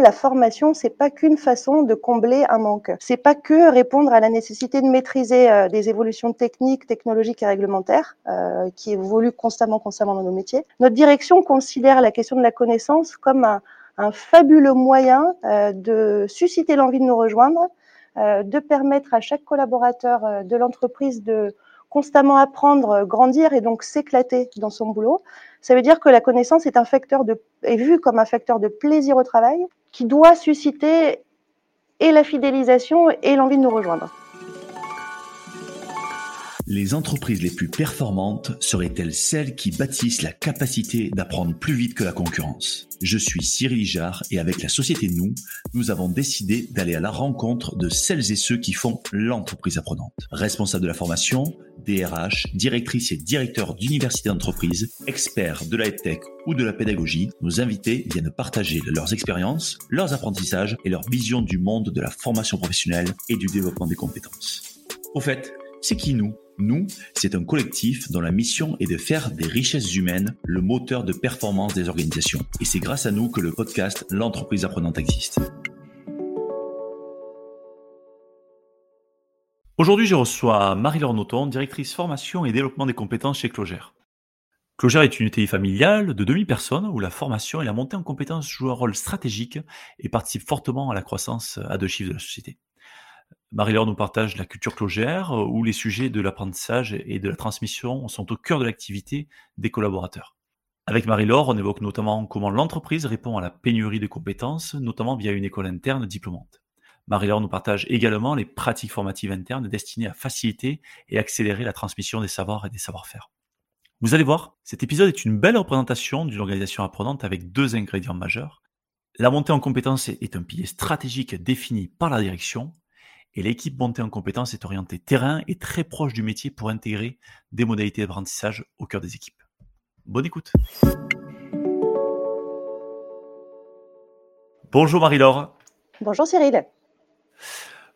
La formation, c'est pas qu'une façon de combler un manque. C'est pas que répondre à la nécessité de maîtriser euh, des évolutions techniques, technologiques et réglementaires euh, qui évoluent constamment, constamment dans nos métiers. Notre direction considère la question de la connaissance comme un, fabuleux moyen euh, de susciter l'envie de nous rejoindre, de permettre à chaque collaborateur de l'entreprise de constamment apprendre, grandir et donc s'éclater dans son boulot. Ça veut dire que la connaissance est un facteur de, est vue comme un facteur de plaisir au travail qui doit susciter et la fidélisation et l'envie de nous rejoindre. Les entreprises les plus performantes seraient-elles celles qui bâtissent la capacité d'apprendre plus vite que la concurrence? Je suis Cyril Ijard et avec la société Nous, nous avons décidé d'aller à la rencontre de celles et ceux qui font l'entreprise apprenante. Responsables de la formation, DRH, directrices et directeurs d'universités d'entreprise, experts de la tech ou de la pédagogie, nos invités viennent partager leurs expériences, leurs apprentissages et leur vision du monde de la formation professionnelle et du développement des compétences. Au fait, c'est qui nous? Nous, c'est un collectif dont la mission est de faire des richesses humaines le moteur de performance des organisations. Et c'est grâce à nous que le podcast L'entreprise apprenante existe. Aujourd'hui, je reçois Marie-Laure Noton, directrice formation et développement des compétences chez Clogère. Clogère est une UTI familiale de 2000 personnes où la formation et la montée en compétences jouent un rôle stratégique et participent fortement à la croissance à deux chiffres de la société. Marie-Laure nous partage la culture clogère, euh, où les sujets de l'apprentissage et de la transmission sont au cœur de l'activité des collaborateurs. Avec Marie-Laure, on évoque notamment comment l'entreprise répond à la pénurie de compétences, notamment via une école interne diplômante. Marie-Laure nous partage également les pratiques formatives internes destinées à faciliter et accélérer la transmission des savoirs et des savoir-faire. Vous allez voir, cet épisode est une belle représentation d'une organisation apprenante avec deux ingrédients majeurs. La montée en compétences est un pilier stratégique défini par la direction et l'équipe montée en compétences est orientée terrain et très proche du métier pour intégrer des modalités d'apprentissage au cœur des équipes. Bonne écoute. Bonjour Marie-Laure. Bonjour Cyril.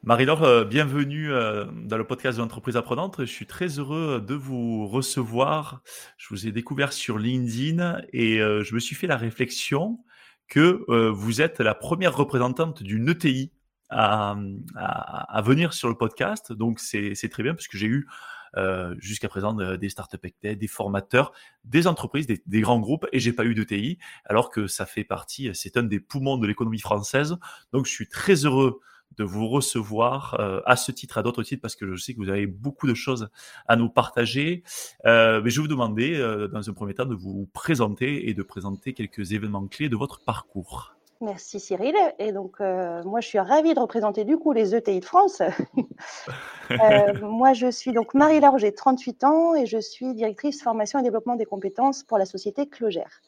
Marie-Laure, euh, bienvenue euh, dans le podcast de l'entreprise apprenante. Je suis très heureux de vous recevoir. Je vous ai découvert sur LinkedIn et euh, je me suis fait la réflexion que vous êtes la première représentante d'une ETI à, à, venir sur le podcast. Donc c'est très bien parce que j'ai eu euh, jusqu'à présent euh, des startups des formateurs, des entreprises, des, des grands groupes, et j'ai pas eu de TI, alors que ça fait partie, c'est un des poumons de l'économie française. Donc je suis très heureux de vous recevoir euh, à ce titre, à d'autres titres, parce que je sais que vous avez beaucoup de choses à nous partager. Euh, mais je vais vous demander, euh, dans un premier temps, de vous présenter et de présenter quelques événements clés de votre parcours. Merci Cyril. Et donc, euh, moi, je suis ravie de représenter du coup les ETI de France. euh, moi, je suis donc Marie-Laure, j'ai 38 ans et je suis directrice formation et développement des compétences pour la société Clogère.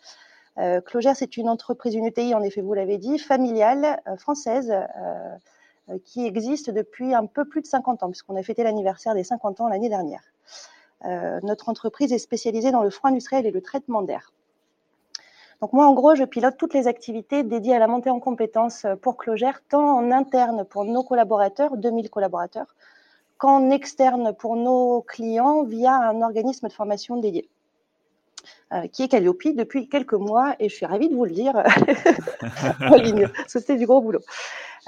Euh, Clogère, c'est une entreprise, une ETI, en effet, vous l'avez dit, familiale, euh, française, qui existe depuis un peu plus de 50 ans, puisqu'on a fêté l'anniversaire des 50 ans l'année dernière. notre entreprise est spécialisée dans le froid industriel et le traitement d'air. Donc moi, en gros, je pilote toutes les activités dédiées à la montée en compétences euh, pour Clogère, tant en interne pour nos collaborateurs, 2000 collaborateurs, qu'en externe pour nos clients via un organisme de formation dédié. Euh, qui est Calliope depuis quelques mois et je suis ravie de vous le dire en ligne. C'était du gros boulot.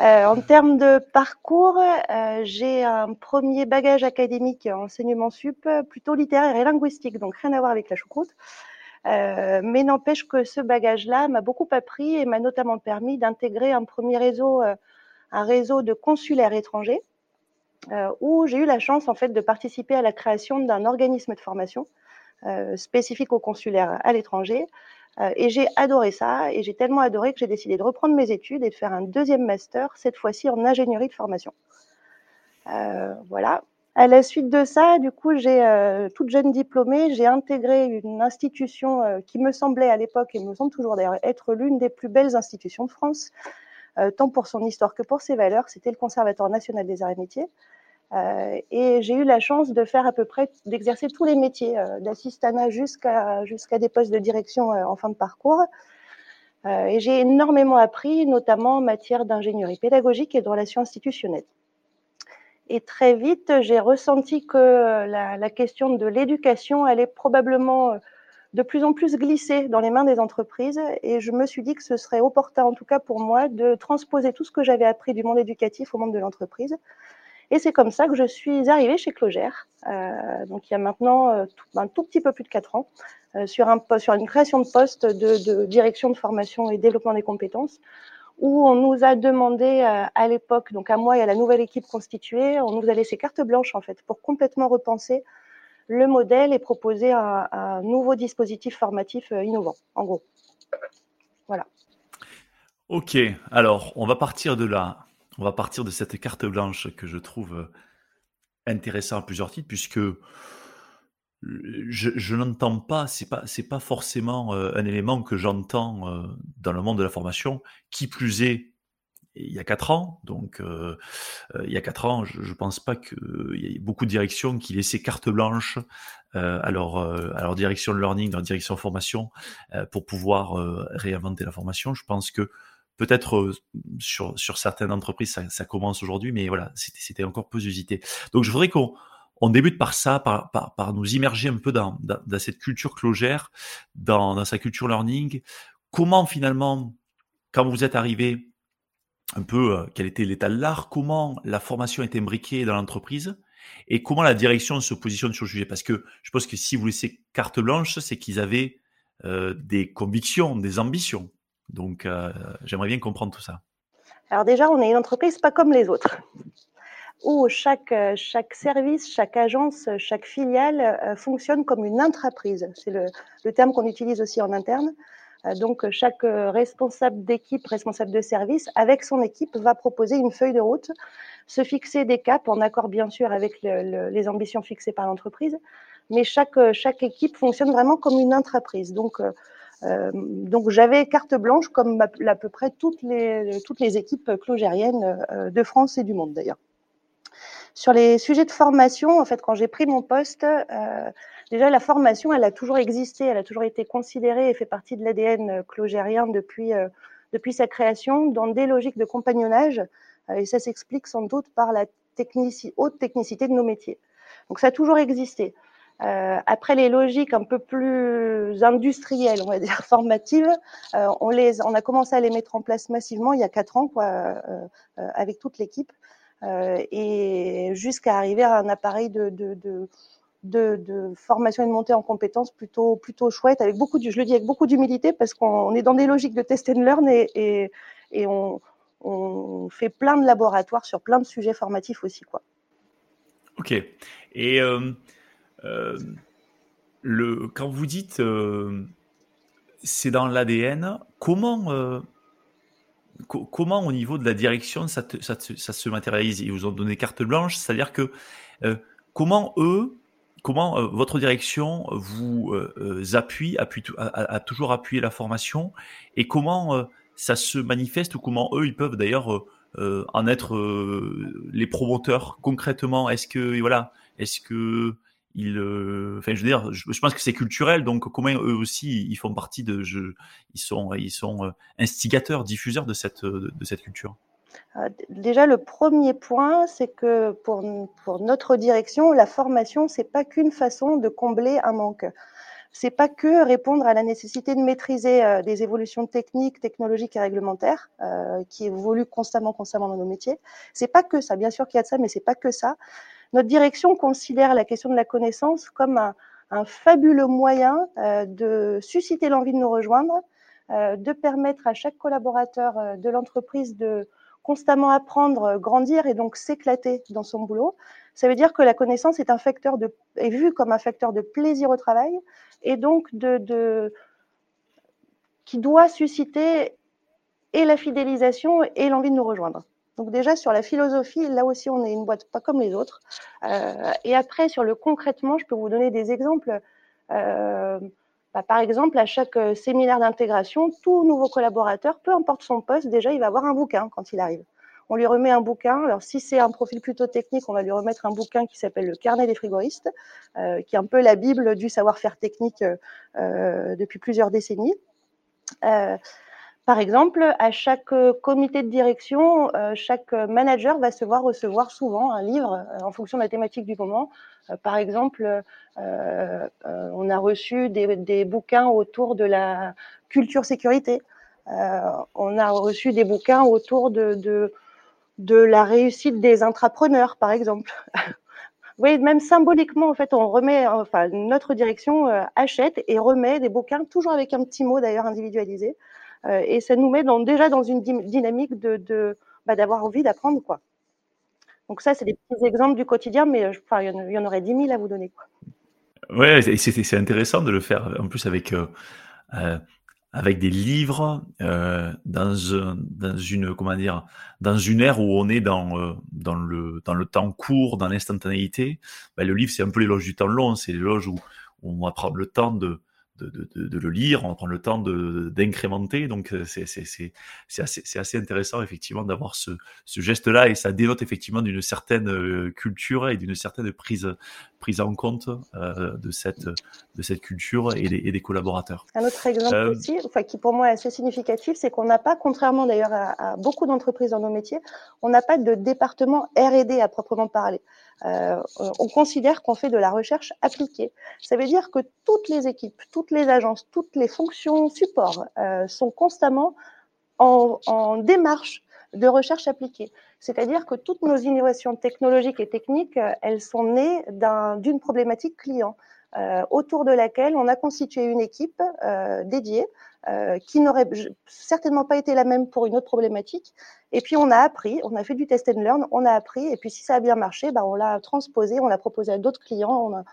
Euh, en termes de parcours, euh, j'ai un premier bagage académique enseignement sup plutôt littéraire et linguistique, donc rien à voir avec la choucroute. Euh, mais n'empêche que ce bagage-là m'a beaucoup appris et m'a notamment permis d'intégrer un premier réseau, euh, un réseau de consulaires étrangers, euh, où j'ai eu la chance en fait de participer à la création d'un organisme de formation spécifique aux consulaires à l'étranger. et j'ai adoré ça, et j'ai tellement adoré que j'ai décidé de reprendre mes études et de faire un deuxième master, cette fois-ci en ingénierie de formation. voilà, à la suite de ça, du coup, j'ai euh, toute jeune diplômée, j'ai intégré une institution euh, qui me semblait à l'époque et me semble toujours d'ailleurs être l'une des plus belles institutions de France, euh, tant pour son histoire que pour ses valeurs. C'était le Conservatoire national des arts et métiers. et j'ai eu la chance de faire à peu près, d'exercer tous les métiers, d'assistanat jusqu'à jusqu'à des postes de direction en fin de parcours. et j'ai énormément appris, notamment en matière d'ingénierie pédagogique et de relations institutionnelles. Et très vite, j'ai ressenti que la, la, question de l'éducation allait probablement euh, de plus en plus glisser dans les mains des entreprises. Et je me suis dit que ce serait opportun, en tout cas pour moi, de transposer tout ce que j'avais appris du monde éducatif au monde de l'entreprise. Et c'est comme ça que je suis arrivée chez Clogère, euh, donc il y a maintenant euh, un tout petit peu plus de quatre ans, euh, sur, un, sur une création de poste de, direction de formation et développement des compétences, où on nous a demandé euh, à l'époque, donc à moi et à la nouvelle équipe constituée, on nous a laissé carte blanche en fait pour complètement repenser le modèle et proposer un, nouveau dispositif formatif euh, innovant, en gros. Voilà. Ok, alors on va partir de là. On va partir de cette carte blanche que je trouve euh, intéressante à plusieurs titres, puisque je, je n'entends pas, c'est pas, c'est pas forcément euh, un élément que j'entends dans le monde de la formation. Qui plus est, il y a quatre ans. Donc, euh, euh, il y a quatre ans, je ne pense pas qu'il y ait beaucoup de directions qui laissaient carte blanche euh, à, leur, à leur direction de learning, leur direction formation, pour pouvoir réinventer la formation. Je pense que peut-être sur, sur certaines entreprises, ça, ça commence aujourd'hui, mais voilà, c'était encore peu usité. Donc, je voudrais qu'on on débute par ça, par, par, par, nous immerger un peu dans, cette culture clogère, dans, dans sa culture learning. Comment finalement, quand vous êtes arrivé un peu euh, quel était l'état de l'art, comment la formation est imbriquée dans l'entreprise et comment la direction se positionne sur le sujet? Parce que je pense que si vous laissez carte blanche, c'est qu'ils avaient euh, des convictions, des ambitions. Donc euh, j'aimerais bien comprendre tout ça. Alors déjà, on est une entreprise pas comme les autres, où chaque, chaque service, chaque agence, chaque filiale fonctionne comme une intraprise. C'est le, le terme qu'on utilise aussi en interne. Euh, donc, chaque euh, responsable d'équipe, responsable de service, avec son équipe, va proposer une feuille de route, se fixer des caps en accord bien sûr avec le, les ambitions fixées par l'entreprise, mais chaque, euh, chaque équipe fonctionne vraiment comme une intraprise. Donc, euh, donc j'avais carte blanche comme à peu près toutes les, toutes les équipes clogériennes de France et du monde d'ailleurs. Sur les sujets de formation, en fait, quand j'ai pris mon poste, euh, déjà la formation, elle a toujours existé, elle a toujours été considérée et fait partie de l'ADN euh, clogérien depuis, euh, depuis sa création dans des logiques de compagnonnage. Et ça s'explique sans doute par la haute technicité de nos métiers. Donc ça a toujours existé. Après les logiques un peu plus industrielles, on va dire formatives, on, les, a commencé à les mettre en place massivement il y a quatre ans, quoi, avec toute l'équipe. Euh, et jusqu'à arriver à un appareil de, de, de formation et de montée en compétences plutôt plutôt chouette avec beaucoup de, je le dis avec beaucoup d'humilité parce qu'on est dans des logiques de test and learn et, et, on, on, fait plein de laboratoires sur plein de sujets formatifs aussi quoi. Ok. Et euh, euh, le quand vous dites c'est dans l'ADN, comment comment au niveau de la direction ça, se matérialise? Ils vous ont donné carte blanche, c'est-à-dire que euh, comment eux, comment euh, votre direction vous euh, appuie, appuie a, toujours appuyé la formation? Et comment ça se manifeste ou comment eux ils peuvent d'ailleurs en être les promoteurs concrètement? Est-ce que voilà, est-ce que ils, euh, enfin, je veux dire, je, pense que c'est culturel, donc comment eux aussi ils font partie de, je, ils sont, ils sont euh, instigateurs, diffuseurs de cette, de, de cette culture. Euh, déjà, le premier point, c'est que pour, pour notre direction, la formation, c'est pas qu'une façon de combler un manque. C'est pas que répondre à la nécessité de maîtriser euh, des évolutions techniques, technologiques et réglementaires euh, qui évoluent constamment, constamment dans nos métiers. C'est pas que ça. Bien sûr qu'il y a de ça, mais c'est pas que ça. Notre direction considère la question de la connaissance comme un, fabuleux moyen euh, de susciter l'envie de nous rejoindre, euh, de permettre à chaque collaborateur euh, de l'entreprise de constamment apprendre, grandir et donc s'éclater dans son boulot. Ça veut dire que la connaissance est un facteur de, est vue comme un facteur de plaisir au travail et donc de, de qui doit susciter et la fidélisation et l'envie de nous rejoindre. Donc déjà sur la philosophie, là aussi on est une boîte pas comme les autres. Euh, et après sur le concrètement, je peux vous donner des exemples. Euh, bah, par exemple, à chaque euh, séminaire d'intégration, tout nouveau collaborateur, peu importe son poste, déjà il va avoir un bouquin quand il arrive. On lui remet un bouquin. Alors si c'est un profil plutôt technique, on va lui remettre un bouquin qui s'appelle le Carnet des frigoristes, qui est un peu la bible du savoir-faire technique depuis plusieurs décennies. Euh, par exemple, à chaque comité de direction, chaque manager va se voir recevoir souvent un livre en fonction de la thématique du moment. par exemple, on a reçu des, bouquins autour de la culture sécurité. on a reçu des bouquins autour de, la réussite des intrapreneurs, par exemple. Vous voyez, même symboliquement, en fait, on remet, enfin, notre direction euh, achète et remet des bouquins, toujours avec un petit mot d'ailleurs individualisé. Euh, et ça nous met déjà dans une dynamique bah, d'avoir envie d'apprendre, quoi. Donc ça, c'est des petits exemples du quotidien, mais euh, enfin, il y en aurait 10 000 à vous donner, quoi. Ouais, c'est intéressant de le faire, en plus avec avec des livres euh, dans, une comment dire dans une ère où on est dans euh, le temps court dans l'instantanéité ben, le livre c'est un peu l'éloge du temps long c'est l'éloge où, où on va prendre le temps de de, de, de, le lire, on prend le temps d'incrémenter. Donc euh, c'est assez, assez intéressant effectivement d'avoir ce, ce geste-là et ça dénote effectivement d'une certaine euh, culture et d'une certaine prise, prise en compte euh, de, cette, de cette culture et des, et des collaborateurs. Un autre exemple aussi, enfin, qui pour moi est assez significatif, c'est qu'on n'a pas, contrairement d'ailleurs à, à, beaucoup d'entreprises dans nos métiers, on n'a pas de département R&D à proprement parler. Euh, on considère qu'on fait de la recherche appliquée. Ça veut dire que toutes les équipes, toutes les agences, toutes les fonctions support euh, sont constamment en, démarche de recherche appliquée. C'est-à-dire que toutes nos innovations technologiques et techniques, euh, elles sont nées d'une problématique client. Autour de laquelle on a constitué une équipe dédiée euh, qui n'aurait certainement pas été la même pour une autre problématique. Et puis on a appris, on a fait du test and learn, on a appris, et puis si ça a bien marché, bah, on l'a transposé, on l'a proposé à d'autres clients, on, a,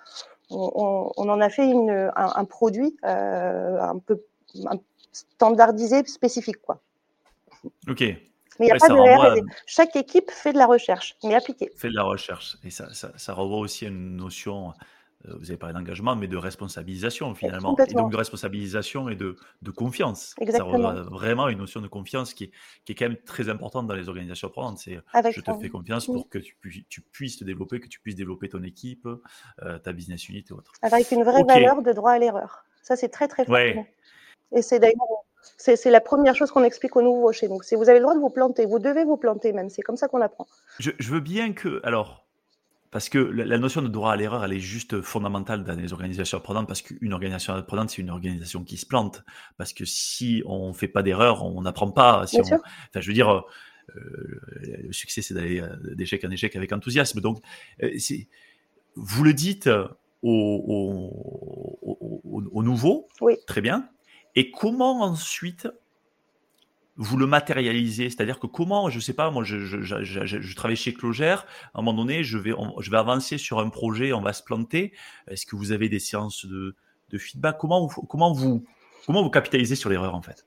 on, on, en a fait une, un, un, produit euh, un peu un standardisé, spécifique. Quoi. Ok. Mais il n'y a pas de renvoie... Chaque équipe fait de la recherche, mais appliquée. Fait de la recherche. Et ça, ça, ça renvoie aussi à une notion vous avez parlé d'engagement, mais de responsabilisation finalement. Et donc de responsabilisation et de, de confiance. Exactement. Ça vraiment une notion de confiance qui est, qui est quand même très importante dans les organisations apprenantes. C'est je te fais confiance pour que tu, tu, puisses te développer, que tu puisses développer ton équipe, euh, ta business unit et autres. Avec une vraie valeur de droit à l'erreur. Ça, c'est très très fort. Ouais. Et c'est d'ailleurs c'est la première chose qu'on explique aux nouveaux chez nous. Vous avez le droit de vous planter, vous devez vous planter même. C'est comme ça qu'on apprend. Je, je, veux bien que, alors, parce que la notion de droit à l'erreur, elle est juste fondamentale dans les organisations apprenantes, parce qu'une organisation apprenante, c'est une organisation qui se plante. Parce que si on fait pas d'erreur, on n'apprend pas. Si enfin, je veux dire, euh, le succès, c'est d'aller euh, d'échec en échec avec enthousiasme. Donc, euh, vous le dites aux, au, au, nouveaux, oui. très bien. Et comment ensuite vous le matérialisez C'est-à-dire que comment, je sais pas, moi je, travaille chez Clogère, à un moment donné, je vais, avancer sur un projet, on va se planter. Est-ce que vous avez des séances de, feedback? Comment vous, comment, vous, comment vous capitalisez sur l'erreur en fait?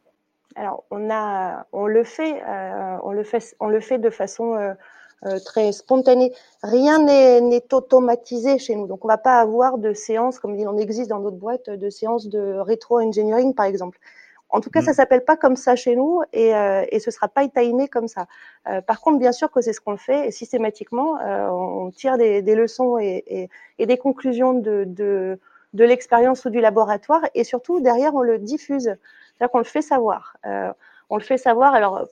Alors, on, le fait, euh, on, le fait, on le fait de façon euh, euh, très spontanée. Rien n'est automatisé chez nous. Donc, on va pas avoir de séances, comme on existe dans d'autres boîtes, de séances de rétro-engineering par exemple. En tout cas, ça mm. s'appelle pas comme ça chez nous et, euh, et ce sera pas timé comme ça. Euh, par contre, bien sûr que c'est ce qu'on fait et systématiquement, euh, on tire des, des leçons et, et, et, des conclusions de, de, de l'expérience ou du laboratoire et surtout derrière on le diffuse, c'est-à-dire qu'on le fait savoir. Euh, on le fait savoir alors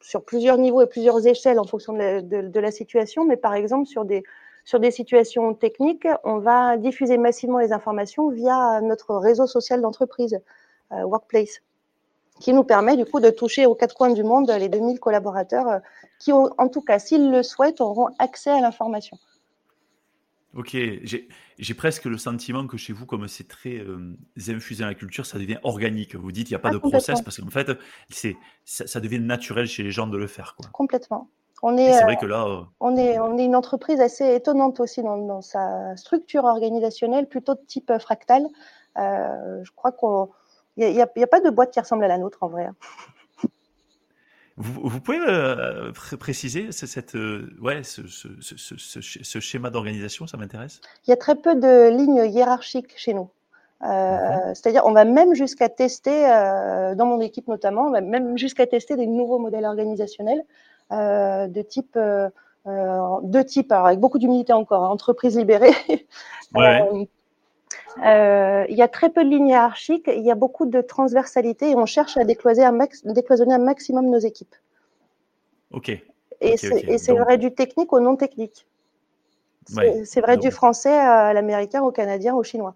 sur plusieurs niveaux et plusieurs échelles en fonction de la, de, de la situation, mais par exemple sur des sur des situations techniques, on va diffuser massivement les informations via notre réseau social d'entreprise, euh, Workplace qui nous permet du coup de toucher aux quatre coins du monde les 2000 collaborateurs euh, qui, ont, en tout cas, s'ils le souhaitent, auront accès à l'information. Ok, j'ai presque le sentiment que chez vous, comme c'est très euh, infusé dans la culture, ça devient organique. Vous dites, il n'y a pas ah, de process parce qu'en fait, ça, ça, devient naturel chez les gens de le faire. Quoi. Complètement. On est, c'est vrai que là, euh, on, est, on est une entreprise assez étonnante aussi dans, dans sa structure organisationnelle, plutôt de type fractal. Euh, je crois qu'on il n'y a, a, pas de boîte qui ressemble à la nôtre en vrai. Hein. Vous, vous, pouvez euh, préciser cette, euh, ouais, ce, ce, ce, ce schéma d'organisation, ça m'intéresse? Il y a très peu de lignes hiérarchiques chez nous. Euh, C'est-à-dire, on va même jusqu'à tester, euh, dans mon équipe notamment, on va même jusqu'à tester des nouveaux modèles organisationnels euh, de type, euh, de type, alors avec beaucoup d'humilité encore, hein, entreprise libérée. Ouais. Euh, il y a très peu de lignes hiérarchiques, il y a beaucoup de transversalité et on cherche à décloisonner un, max, décloisonner un maximum nos équipes. Ok. Et c'est vrai du technique au non technique. C'est vrai du français à l'américain, au canadien, au chinois.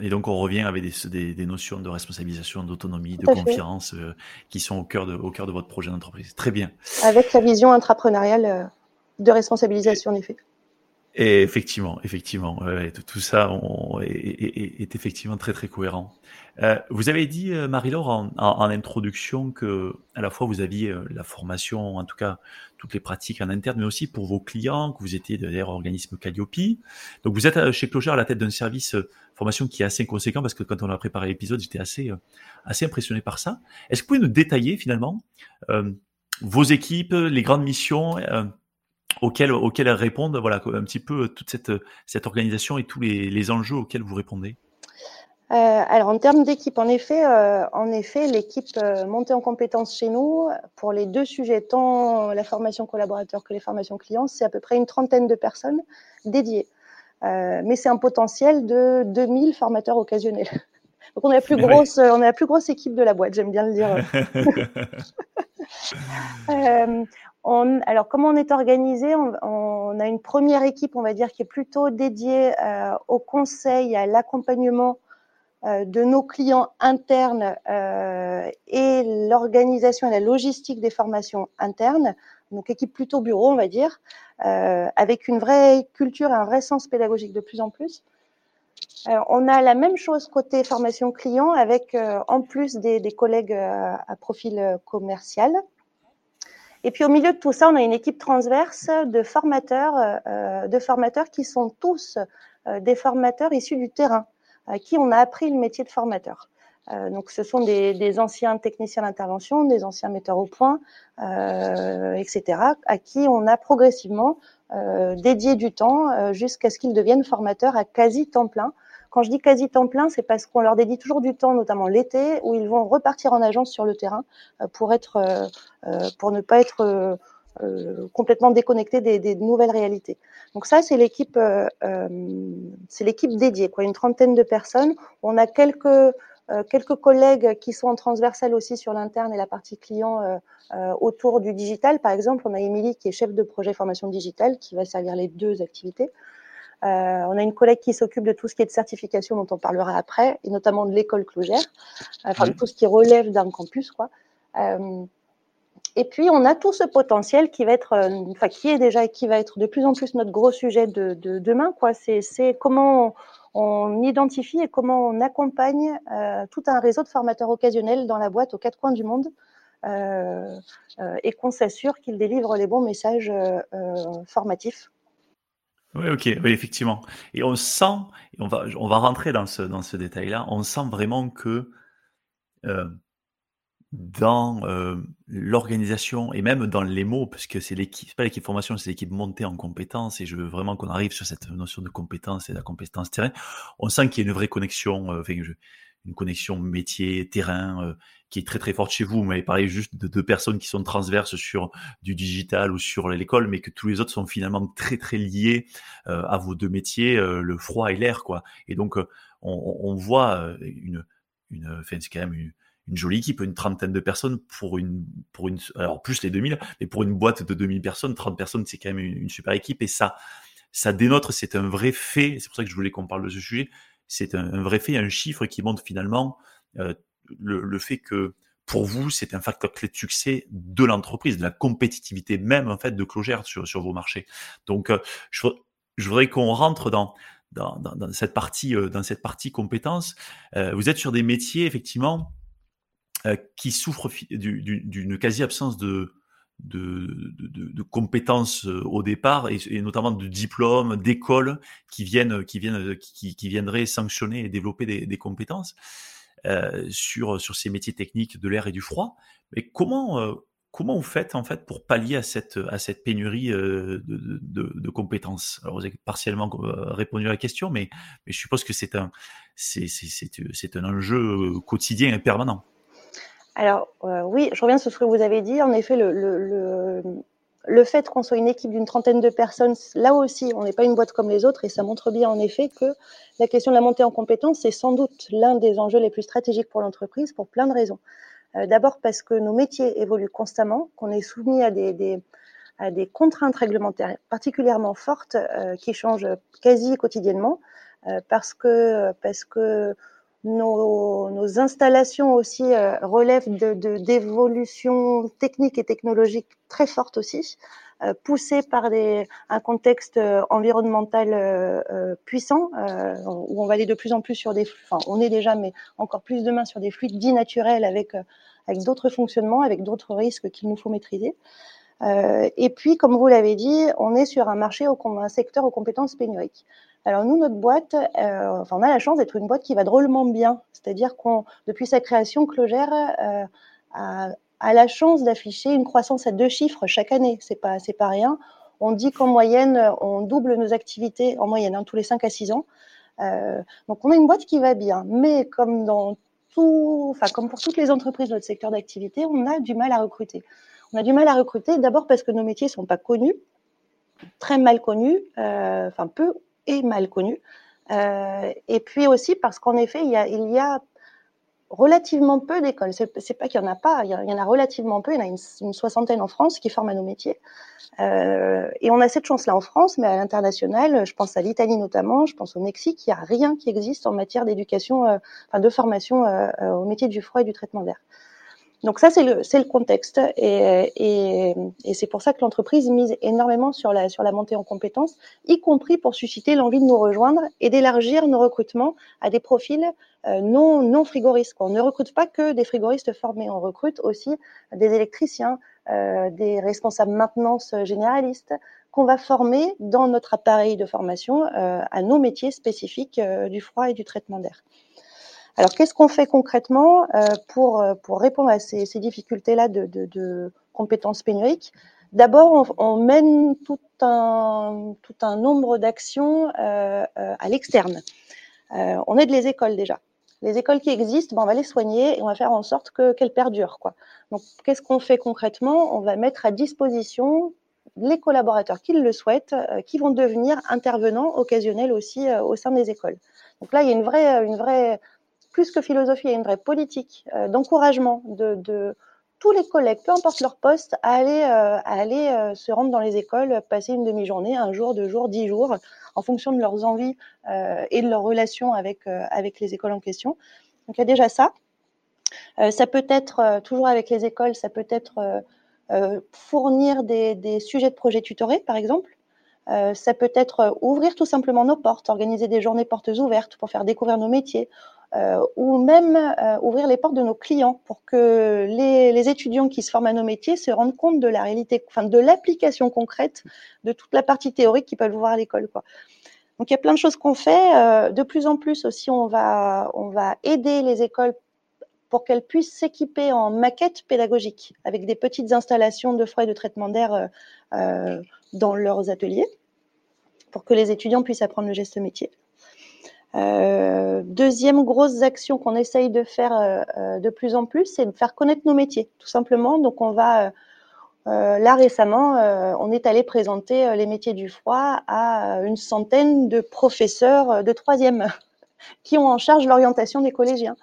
Et donc on revient avec des, des, notions de responsabilisation, d'autonomie, de confiance euh, qui sont au cœur, de, au cœur de votre projet d'entreprise. Très bien. Avec la vision intrapreneuriale euh, de responsabilisation, en effet. Et effectivement, effectivement, tout, ça est, effectivement très très cohérent. Euh, vous avez dit, euh, Marie-Laure, en, introduction, que à la fois vous aviez euh, la formation, en tout cas toutes les pratiques en interne, mais aussi pour vos clients, que vous étiez d'ailleurs organisme Calliope. Donc vous êtes chez Cloger à la tête d'un service formation qui est assez conséquent parce que quand on a préparé l'épisode, j'étais assez assez impressionné par ça. Est-ce que vous pouvez nous détailler finalement vos équipes, les grandes missions auxquelles, auxquelles elles répondent, voilà, un petit peu toute cette, cette organisation et tous les, les enjeux auxquels vous répondez euh, alors en termes d'équipe, en effet, euh, en effet, l'équipe euh, montée en compétences chez nous pour les deux sujets, tant la formation collaborateur que les formations clients, c'est à peu près une trentaine de personnes dédiées. mais c'est un potentiel de 2000 formateurs occasionnels. Donc on est la plus grosse, on est la plus grosse équipe de la boîte, j'aime bien le dire. On, alors, comment on est organisé? On, on, a une première équipe, on va dire, qui est plutôt dédiée euh, au conseil, à l'accompagnement euh, de nos clients internes euh, et l'organisation et la logistique des formations internes. Donc, équipe plutôt bureau, on va dire, euh, avec une vraie culture et un vrai sens pédagogique de plus en plus. on a la même chose côté formation client avec en plus des, des collègues à profil commercial et puis au milieu de tout ça, on a une équipe transverse de formateurs, euh, de formateurs qui sont tous euh, des formateurs issus du terrain, à qui on a appris le métier de formateur. Euh, donc ce sont des, des anciens techniciens d'intervention, des anciens metteurs au point, euh, etc., à qui on a progressivement euh, dédié du temps jusqu'à ce qu'ils deviennent formateurs à quasi temps plein quand je dis quasi temps plein, c'est parce qu'on leur dédie toujours du temps, notamment l'été, où ils vont repartir en agence sur le terrain euh, pour être, euh, euh, pour ne pas être complètement déconnectés des, nouvelles réalités. Donc ça, c'est l'équipe, c'est l'équipe dédiée, quoi, une trentaine de personnes. On a quelques quelques collègues qui sont en transversal aussi sur l'interne et la partie client autour du digital. Par exemple, on a Émilie qui est chef de projet formation digitale qui va servir les deux activités. Euh, on a une collègue qui s'occupe de tout ce qui est de certification dont on parlera après, et notamment de l'école Clogère, enfin de tout ce qui relève d'un campus, quoi. Euh, et puis on a tout ce potentiel qui va être, euh, enfin qui est déjà qui va être de plus en plus notre gros sujet de, demain, quoi. C'est comment on, identifie et comment on accompagne tout un réseau de formateurs occasionnels dans la boîte aux quatre coins du monde. et qu'on s'assure qu'ils délivrent les bons messages formatifs oui, ok, effectivement. Et on sent, on va, on va rentrer dans ce, dans ce détail-là, on sent vraiment que euh, dans euh, l'organisation et même dans les mots, parce que c'est l'équipe, pas l'équipe formation, c'est l'équipe montée en compétences, et je veux vraiment qu'on arrive sur cette notion de compétence et de la compétence terrain. On sent qu'il y a une vraie connexion, euh, une connexion métier, terrain, euh, qui est très très forte chez vous. Vous m'avez parlé juste de deux personnes qui sont transverses sur du digital ou sur l'école, mais que tous les autres sont finalement très très liés euh, à vos deux métiers, euh, le froid et l'air, quoi. Et donc on, voit une, une, enfin c'est quand même une, jolie équipe, une trentaine de personnes pour une, pour une, alors plus les 2000, mais pour une boîte de 2000 personnes, 30 personnes, c'est quand même une, une, super équipe et ça, ça dénote, c'est un vrai fait. C'est pour ça que je voulais qu'on parle de ce sujet c'est un, vrai fait, un chiffre qui montre finalement euh, le, fait que pour vous, c'est un facteur clé de succès de l'entreprise, de la compétitivité même en fait de Clogère sur, vos marchés. Donc, euh, je, voudrais qu'on rentre dans, cette partie euh, dans cette partie compétences. vous êtes sur des métiers effectivement qui souffrent d'une quasi absence de de, compétences euh, au départ et, notamment de diplômes, d'écoles qui viennent, qui viennent, qui, qui, viendraient sanctionner et développer des, compétences euh, sur sur ces métiers techniques de l'air et du froid. Mais comment euh, comment vous faites en fait pour pallier à cette à cette pénurie euh, de, de, de, compétences? Alors vous avez partiellement répondu à la question, mais mais je suppose que c'est un c'est c'est c'est un enjeu quotidien et permanent. Alors, euh, oui, je reviens sur ce que vous avez dit. En effet, le, le fait qu'on soit une équipe d'une trentaine de personnes, là aussi, on n'est pas une boîte comme les autres et ça montre bien en effet que la question de la montée en compétences, c'est sans doute l'un des enjeux les plus stratégiques pour l'entreprise pour plein de raisons. Euh, d'abord parce que nos métiers évoluent constamment, qu'on est soumis à des, à des contraintes réglementaires particulièrement fortes euh, qui changent quasi quotidiennement, parce que parce que nos, nos, installations aussi euh, relèvent d'évolutions de, techniques et technologiques très fortes aussi, euh, poussées par des, un contexte euh, environnemental euh, euh, puissant, où on va aller de plus en plus sur des, enfin on est déjà, mais encore plus demain sur des fluides dits naturels avec, avec d'autres fonctionnements, avec d'autres risques qu'il nous faut maîtriser. et puis, comme vous l'avez dit, on est sur un marché, au, un secteur aux compétences pénuriques. Alors nous, notre boîte, euh, enfin, on a la chance d'être une boîte qui va drôlement bien. C'est-à-dire qu'on, depuis sa création, Clogère euh, a, a, la chance d'afficher une croissance à deux chiffres chaque année. C'est pas, c'est pas rien. On dit qu'en moyenne, on double nos activités en moyenne, hein, tous les 5 à 6 ans. Euh, donc on a une boîte qui va bien. Mais comme dans tout, enfin comme pour toutes les entreprises de notre secteur d'activité, on a du mal à recruter. On a du mal à recruter d'abord parce que nos métiers sont pas connus, très mal connus, enfin peu et mal connu. Euh, et puis aussi parce qu'en effet, il y a, relativement peu d'écoles. C'est pas qu'il y en a pas, il y, en a relativement peu. Il y en a une, soixantaine en France qui forment à nos métiers. Euh, et on a cette chance-là en France, mais à l'international, je pense à l'Italie notamment, je pense au Mexique, il n'y a rien qui existe en matière d'éducation, euh, enfin de formation au métier du froid et du traitement d'air. Donc ça, c'est le, le contexte. Et, et, et c'est pour ça que l'entreprise mise énormément sur la, sur la montée en compétences, y compris pour susciter l'envie de nous rejoindre et d'élargir nos recrutements à des profils euh, non, non frigoristes. On ne recrute pas que des frigoristes formés, on recrute aussi des électriciens, euh, des responsables maintenance généralistes qu'on va former dans notre appareil de formation euh, à nos métiers spécifiques euh, du froid et du traitement d'air. Alors, qu'est-ce qu'on fait concrètement euh, pour, euh, pour répondre à ces, difficultés-là de, compétences pénuriques? D'abord, on, mène tout un, nombre d'actions euh, à l'externe. On aide les écoles déjà. Les écoles qui existent, ben, on va les soigner et on va faire en sorte que, qu'elles perdurent. Donc, qu'est-ce qu'on fait concrètement? On va mettre à disposition les collaborateurs qui le souhaitent, qui vont devenir intervenants occasionnels aussi au sein des écoles. Donc là, il y a une vraie plus que philosophie, il y a une vraie politique euh, d'encouragement de, tous les collègues, peu importe leur poste, à aller, euh, euh, se rendre dans les écoles, passer une demi-journée, un jour, deux jours, dix jours, en fonction de leurs envies et de leurs relations avec, les écoles en question. Donc il y a déjà ça. Ça peut être, toujours avec les écoles, ça peut être fournir des, des, sujets de projets tutorés, par exemple. Euh, ça peut être ouvrir tout simplement nos portes, organiser des journées portes ouvertes pour faire découvrir nos métiers, euh, ou même euh, ouvrir les portes de nos clients pour que les, étudiants qui se forment à nos métiers se rendent compte de la réalité, enfin de l'application concrète de toute la partie théorique qu'ils peuvent voir à l'école. Donc il y a plein de choses qu'on fait. Euh, de plus en plus aussi, on va, on va aider les écoles pour qu'elles puissent s'équiper en maquettes pédagogiques avec des petites installations de froid et de traitement d'air euh, euh, dans leurs ateliers pour que les étudiants puissent apprendre le geste métier. Euh, deuxième grosse action qu'on essaye de faire de plus en plus, c'est de faire connaître nos métiers, tout simplement. Donc on va là récemment, on est allé présenter les métiers du froid à une centaine de professeurs de troisième qui ont en charge l'orientation des collégiens.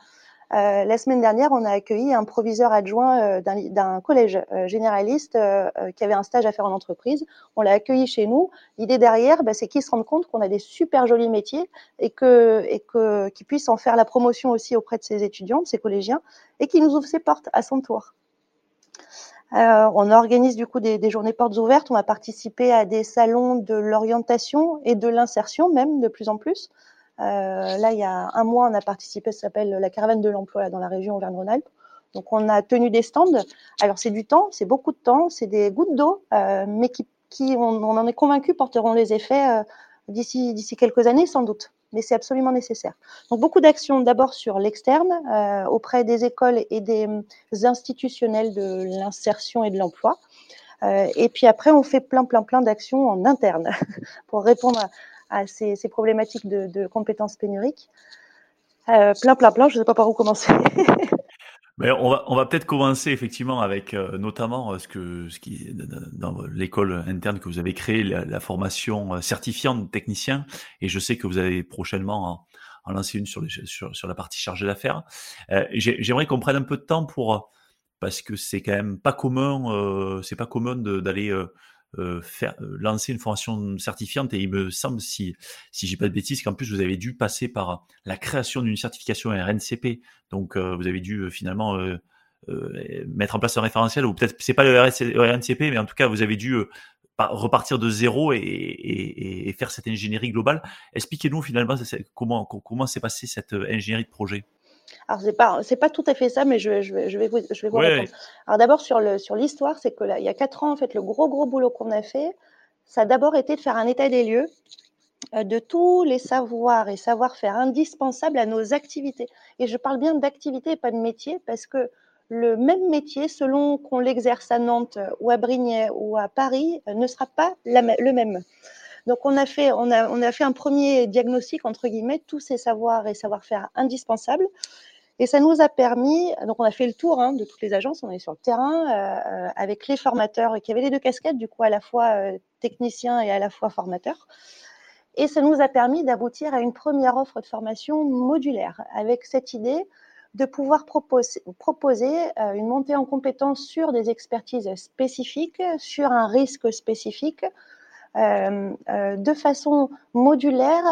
Euh, la semaine dernière, on a accueilli un proviseur adjoint euh, d'un collège euh, généraliste qui avait un stage à faire en entreprise. On l'a accueilli chez nous. L'idée derrière, bah, c'est qu'il se rende compte qu'on a des super jolis métiers et que et que qu'il puisse en faire la promotion aussi auprès de ses étudiants, de ses collégiens, et qu'il nous ouvre ses portes à son tour. on organise du coup des, journées portes ouvertes. On va participer à des salons de l'orientation et de l'insertion même de plus en plus. Euh, là, il y a un mois, on a participé, ça s'appelle la caravane de l'emploi dans la région Auvergne-Rhône-Alpes. Donc, on a tenu des stands. Alors, c'est du temps, c'est beaucoup de temps, c'est des gouttes d'eau, euh, mais qui, on, en est convaincu, porteront les effets euh, d'ici d'ici quelques années, sans doute. Mais c'est absolument nécessaire. Donc, beaucoup d'actions d'abord sur l'externe, auprès des écoles et des institutionnels de l'insertion et de l'emploi. Et puis après, on fait plein, plein, plein d'actions en interne pour répondre à, ces, problématiques de, de, compétences pénuriques. Euh, plein, plein, plein, je ne sais pas par où commencer. On va, peut-être commencer effectivement avec euh, notamment euh, ce que dans l'école interne que vous avez créée, la, formation certifiante technicien. Et je sais que vous allez prochainement en, lancer une sur la partie chargée d'affaires. J'aimerais qu'on prenne un peu de temps pour parce que c'est quand même pas commun, c'est pas commun d'aller euh, faire euh, lancer une formation certifiante et il me semble si si j'ai pas de bêtises qu'en plus vous avez dû passer par la création d'une certification RNCP donc euh, vous avez dû finalement mettre en place un référentiel ou peut-être c'est pas le RNCP mais en tout cas vous avez dû repartir de zéro et, et, et, faire cette ingénierie globale. Expliquez-nous finalement comment comment s'est passée cette ingénierie de projet? Alors c'est pas c'est pas tout à fait ça, mais je, je vais je vais vous je vais vous répondre. Alors d'abord sur le sur l'histoire, c'est que là il y a quatre ans en fait le gros gros boulot qu'on a fait, ça a d'abord été de faire un état des lieux euh, de tous les savoirs et savoir-faire indispensables à nos activités. Et je parle bien d'activités et pas de métier parce que le même métier, selon qu'on l'exerce à Nantes ou à Brignais ou à Paris, euh, ne sera pas le même. Donc on a fait, on a, on a fait un premier diagnostic entre guillemets, tous ces savoirs et savoir-faire indispensables. Et ça nous a permis, donc on a fait le tour hein, de toutes les agences, on est sur le terrain euh, avec les formateurs qui avaient les deux casquettes, du coup à la fois euh, technicien et à la fois formateur. Et ça nous a permis d'aboutir à une première offre de formation modulaire avec cette idée de pouvoir proposer, euh, une montée en compétences sur des expertises spécifiques, sur un risque spécifique, euh, euh, de façon modulaire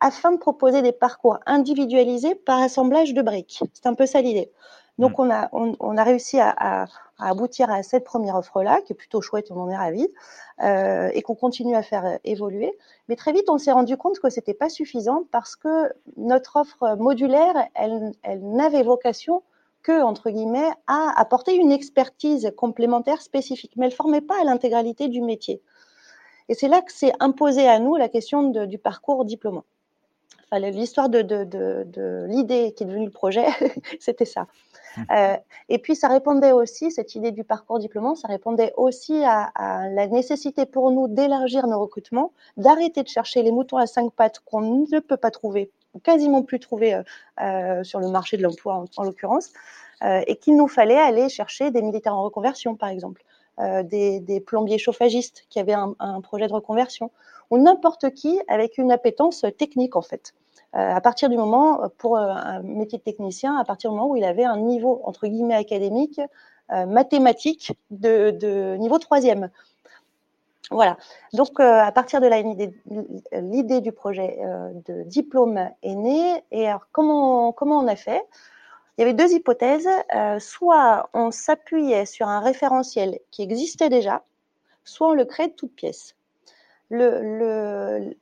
afin de proposer des parcours individualisés par assemblage de briques. C'est un peu ça l'idée. Donc, mm. on a, on, a réussi à, aboutir à cette première offre-là, qui est plutôt chouette, on en est ravis, euh, et qu'on continue à faire évoluer. Mais très vite, on s'est rendu compte que c'était pas suffisant parce que notre offre modulaire, elle, elle n'avait vocation que, entre guillemets, à apporter une expertise complémentaire spécifique, mais elle formait pas à l'intégralité du métier. Et c'est là que s'est imposé à nous la question du parcours diplômant. Enfin, l'histoire de, l'idée qui est devenue le projet, c'était ça. Mmh. Euh, et puis, ça répondait aussi, cette idée du parcours diplômant, ça répondait aussi à, la nécessité pour nous d'élargir nos recrutements, d'arrêter de chercher les moutons à cinq pattes qu'on ne peut pas trouver, ou quasiment plus trouver euh, euh, sur le marché de l'emploi en l'occurrence, et qu'il nous fallait aller chercher des militaires en reconversion, par exemple. Euh, des, plombiers chauffagistes qui avaient un, projet de reconversion, ou n'importe qui avec une appétence technique en fait. Euh, à partir du moment, pour euh, un métier de technicien, à partir du moment où il avait un niveau entre guillemets académique, mathématique de, niveau troisième. Voilà. Donc, à partir de là, l'idée du projet de diplôme est née. Et alors, comment, comment on a fait? Il y avait deux hypothèses. Euh, soit on s'appuyait sur un référentiel qui existait déjà, soit on le crée de toutes pièces. Dans,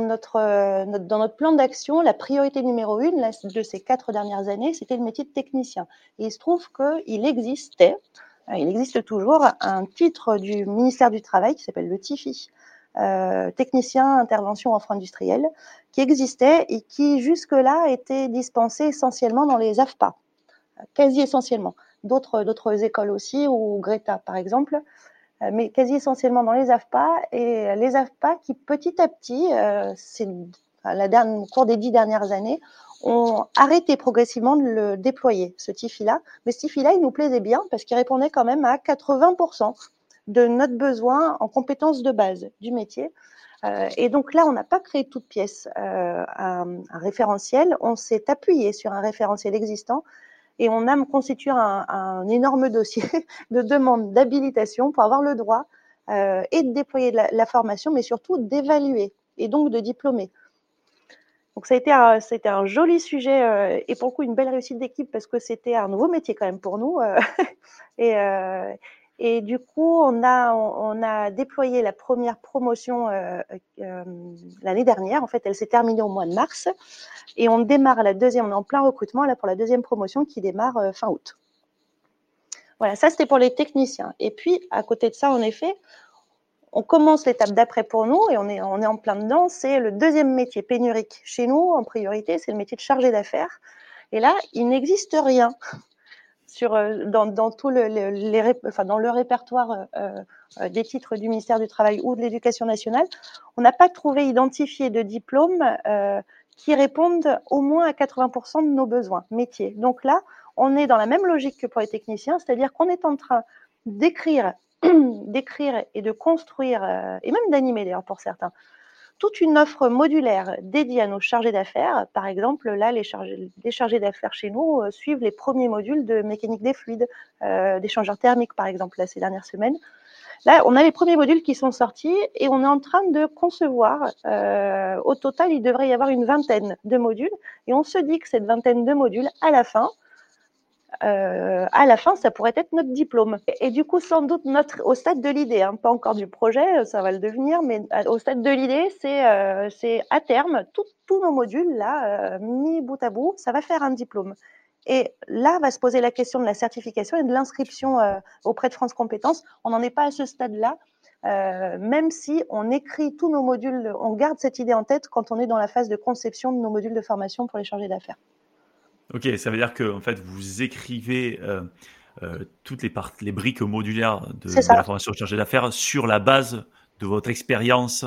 notre, dans notre plan d'action, la priorité numéro une de ces quatre dernières années, c'était le métier de technicien. Il se trouve qu'il existait, il existe toujours, un titre du ministère du Travail qui s'appelle le TIFI, euh, technicien intervention offre industrielle, qui existait et qui jusque-là était dispensé essentiellement dans les AFPA, quasi essentiellement. D'autres, écoles aussi, ou Greta par exemple, euh, mais quasi essentiellement dans les AFPA et les AFPA qui petit à petit, euh, au cours des dix dernières années, ont arrêté progressivement de le déployer, ce TIFI-là. Mais ce TIFI-là, il nous plaisait bien parce qu'il répondait quand même à 80% de notre besoin en compétences de base du métier. Euh, et donc là, on n'a pas créé toute pièce euh, un, référentiel, on s'est appuyé sur un référentiel existant et on a constitué un, énorme dossier de demande d'habilitation pour avoir le droit euh, et de déployer la, formation, mais surtout d'évaluer et donc de diplômer. Donc ça a été un, c'était un joli sujet et pour le coup une belle réussite d'équipe parce que c'était un nouveau métier quand même pour nous. et, et du coup, on a, déployé la première promotion euh, euh, l'année dernière. En fait, elle s'est terminée au mois de mars. Et on démarre la deuxième, on est en plein recrutement là pour la deuxième promotion qui démarre euh, fin août. Voilà, ça c'était pour les techniciens. Et puis, à côté de ça, en effet, on commence l'étape d'après pour nous et on est, on est en plein dedans. C'est le deuxième métier pénurique chez nous en priorité, c'est le métier de chargé d'affaires. Et là, il n'existe rien sur, euh, dans, tout le, enfin, dans le répertoire euh, euh, des titres du ministère du Travail ou de l'Éducation nationale, on n'a pas trouvé identifié de diplôme qui répondent au moins à 80% de nos besoins métiers. Donc là, on est dans la même logique que pour les techniciens, c'est-à-dire qu'on est en train d'écrire, d'écrire et de construire, et même d'animer d'ailleurs pour certains, toute une offre modulaire dédiée à nos chargés d'affaires. Par exemple, là, les chargés, d'affaires chez nous euh, suivent les premiers modules de mécanique des fluides, euh, d'échangeurs thermiques, par exemple, là, ces dernières semaines. Là, on a les premiers modules qui sont sortis et on est en train de concevoir. Euh, au total, il devrait y avoir une vingtaine de modules et on se dit que cette vingtaine de modules, à la fin, euh, à la fin, ça pourrait être notre diplôme. Et, du coup, sans doute notre, au stade de l'idée, hein, pas encore du projet, ça va le devenir, mais au stade de l'idée, c'est euh, à terme, tous nos modules là, euh, mis bout à bout, ça va faire un diplôme. Et là va se poser la question de la certification et de l'inscription euh, auprès de France Compétences. On n'en est pas à ce stade-là, euh, même si on écrit tous nos modules, on garde cette idée en tête quand on est dans la phase de conception de nos modules de formation pour les chargés d'affaires. Ok, ça veut dire que en fait vous écrivez euh, toutes les, les briques modulaires de, la formation chargée d'affaires sur la base de votre expérience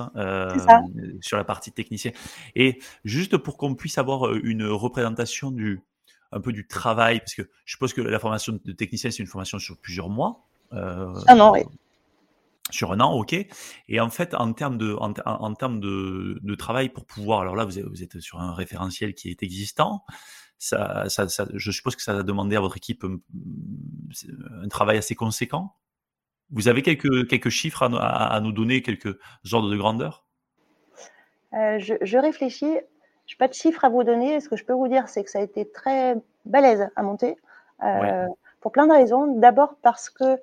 sur la partie technicienne. Et juste pour qu'on puisse avoir une représentation du, un peu du travail Parce que je suppose que la formation de technicien, c'est une formation sur plusieurs mois. Euh, un an, oui. Sur un an, ok. Et en fait, en termes de, en, termes de, de, travail, pour pouvoir, alors là, vous êtes, vous êtes sur un référentiel qui est existant. Ça, ça, ça, je suppose que ça a demandé à votre équipe un, un travail assez conséquent. Vous avez quelques, quelques chiffres à, à, nous donner, quelques ordres de grandeur? Euh, je, je, réfléchis. Je n'ai pas de chiffres à vous donner. Ce que je peux vous dire, c'est que ça a été très balèze à monter euh, pour plein de raisons. D'abord parce que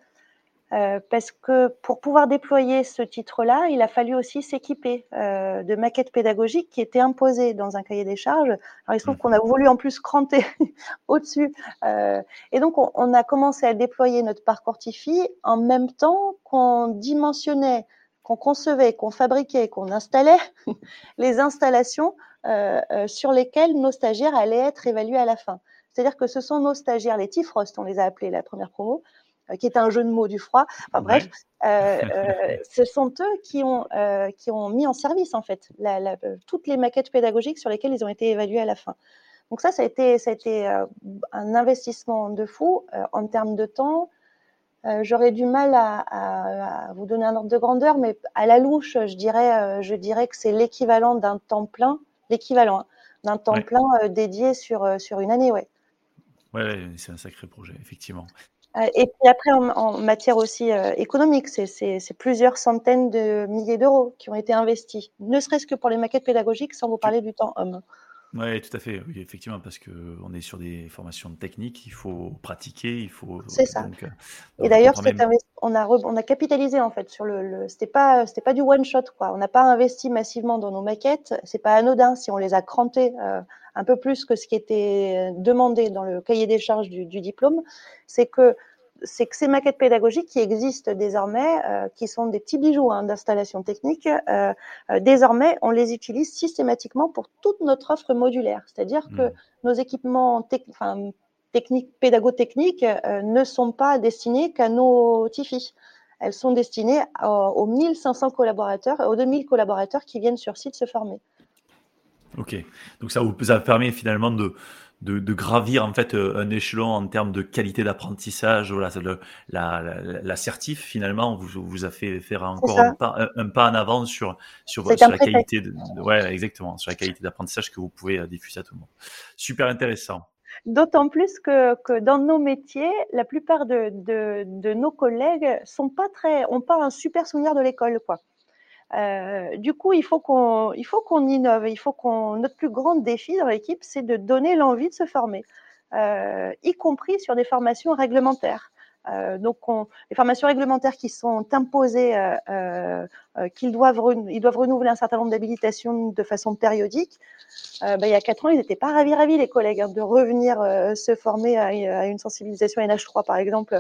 euh, parce que pour pouvoir déployer ce titre-là, il a fallu aussi s'équiper euh, de maquettes pédagogiques qui étaient imposées dans un cahier des charges. Alors il se trouve mmh. qu'on a voulu en plus cranter au-dessus. Euh, et donc on, on, a commencé à déployer notre parcours TIFI en même temps qu'on dimensionnait, qu'on concevait, qu'on fabriquait, qu'on installait les installations euh, euh, sur lesquels nos stagiaires allaient être évalués à la fin. C'est-à-dire que ce sont nos stagiaires, les Tifrost, on les a appelés la première promo, qui est un jeu de mots du froid. Enfin, bref, ce sont eux qui ont, qui ont mis en service en fait la, toutes les maquettes pédagogiques sur lesquelles ils ont été évalués à la fin. Donc ça, ça a été, ça a été un investissement de fou en termes de temps. J'aurais du mal à, à, vous donner un ordre de grandeur, mais à la louche, je dirais, je dirais que c'est l'équivalent d'un temps plein l'équivalent hein, d'un temps plein euh, dédié sur, euh, sur une année. Ouais. Ouais, c'est un sacré projet, effectivement. Euh, et puis après, en, matière aussi économique, c'est plusieurs centaines de milliers d'euros qui ont été investis, ne serait-ce que pour les maquettes pédagogiques, sans vous parler du temps homme. Oui, tout à fait, oui, effectivement, parce qu'on est sur des formations techniques, il faut pratiquer, il faut. C'est ça. Euh, et d'ailleurs, on, a on a capitalisé en fait sur le. le c'était pas, c'était pas du one shot quoi. On n'a pas investi massivement dans nos maquettes. C'est pas anodin si on les a crantées euh, un peu plus que ce qui était demandé dans le cahier des charges du, du diplôme. C'est que c'est que ces maquettes pédagogiques qui existent désormais, euh, qui sont des petits bijoux hein, d'installation technique, euh, euh, désormais, on les utilise systématiquement pour toute notre offre modulaire. C'est-à-dire que mmh. nos équipements techniques, pédago-techniques ne sont pas destinés qu'à nos TIFI. Elles sont destinées aux 1500 collaborateurs, aux 2000 collaborateurs qui viennent sur site se former. Ok, donc ça vous a permis finalement de, de, gravir en fait euh, un échelon en termes de qualité d'apprentissage. Voilà, l'assertif la, finalement vous, vous a fait faire encore un pas, un pas, en avant sur sur, sur la qualité de, ouais exactement sur la qualité d'apprentissage que vous pouvez euh, diffuser à tout le monde. Super intéressant. D'autant plus que, que, dans nos métiers, la plupart de, de, de nos collègues sont pas très, ont pas un super souvenir de l'école, quoi. Euh, du coup, il faut qu'on, il innove. Il faut qu'on, notre plus grand défi dans l'équipe, c'est de donner l'envie de se former, euh, y compris sur des formations réglementaires. Euh, donc, on, les formations réglementaires qui sont imposées, qu'ils doivent, ils doivent renouveler un certain nombre d'habilitations de façon périodique. Ben, il y a quatre ans, ils n'étaient pas ravis, ravis les collègues, hein, de revenir se former à, à, une sensibilisation NH3, par exemple,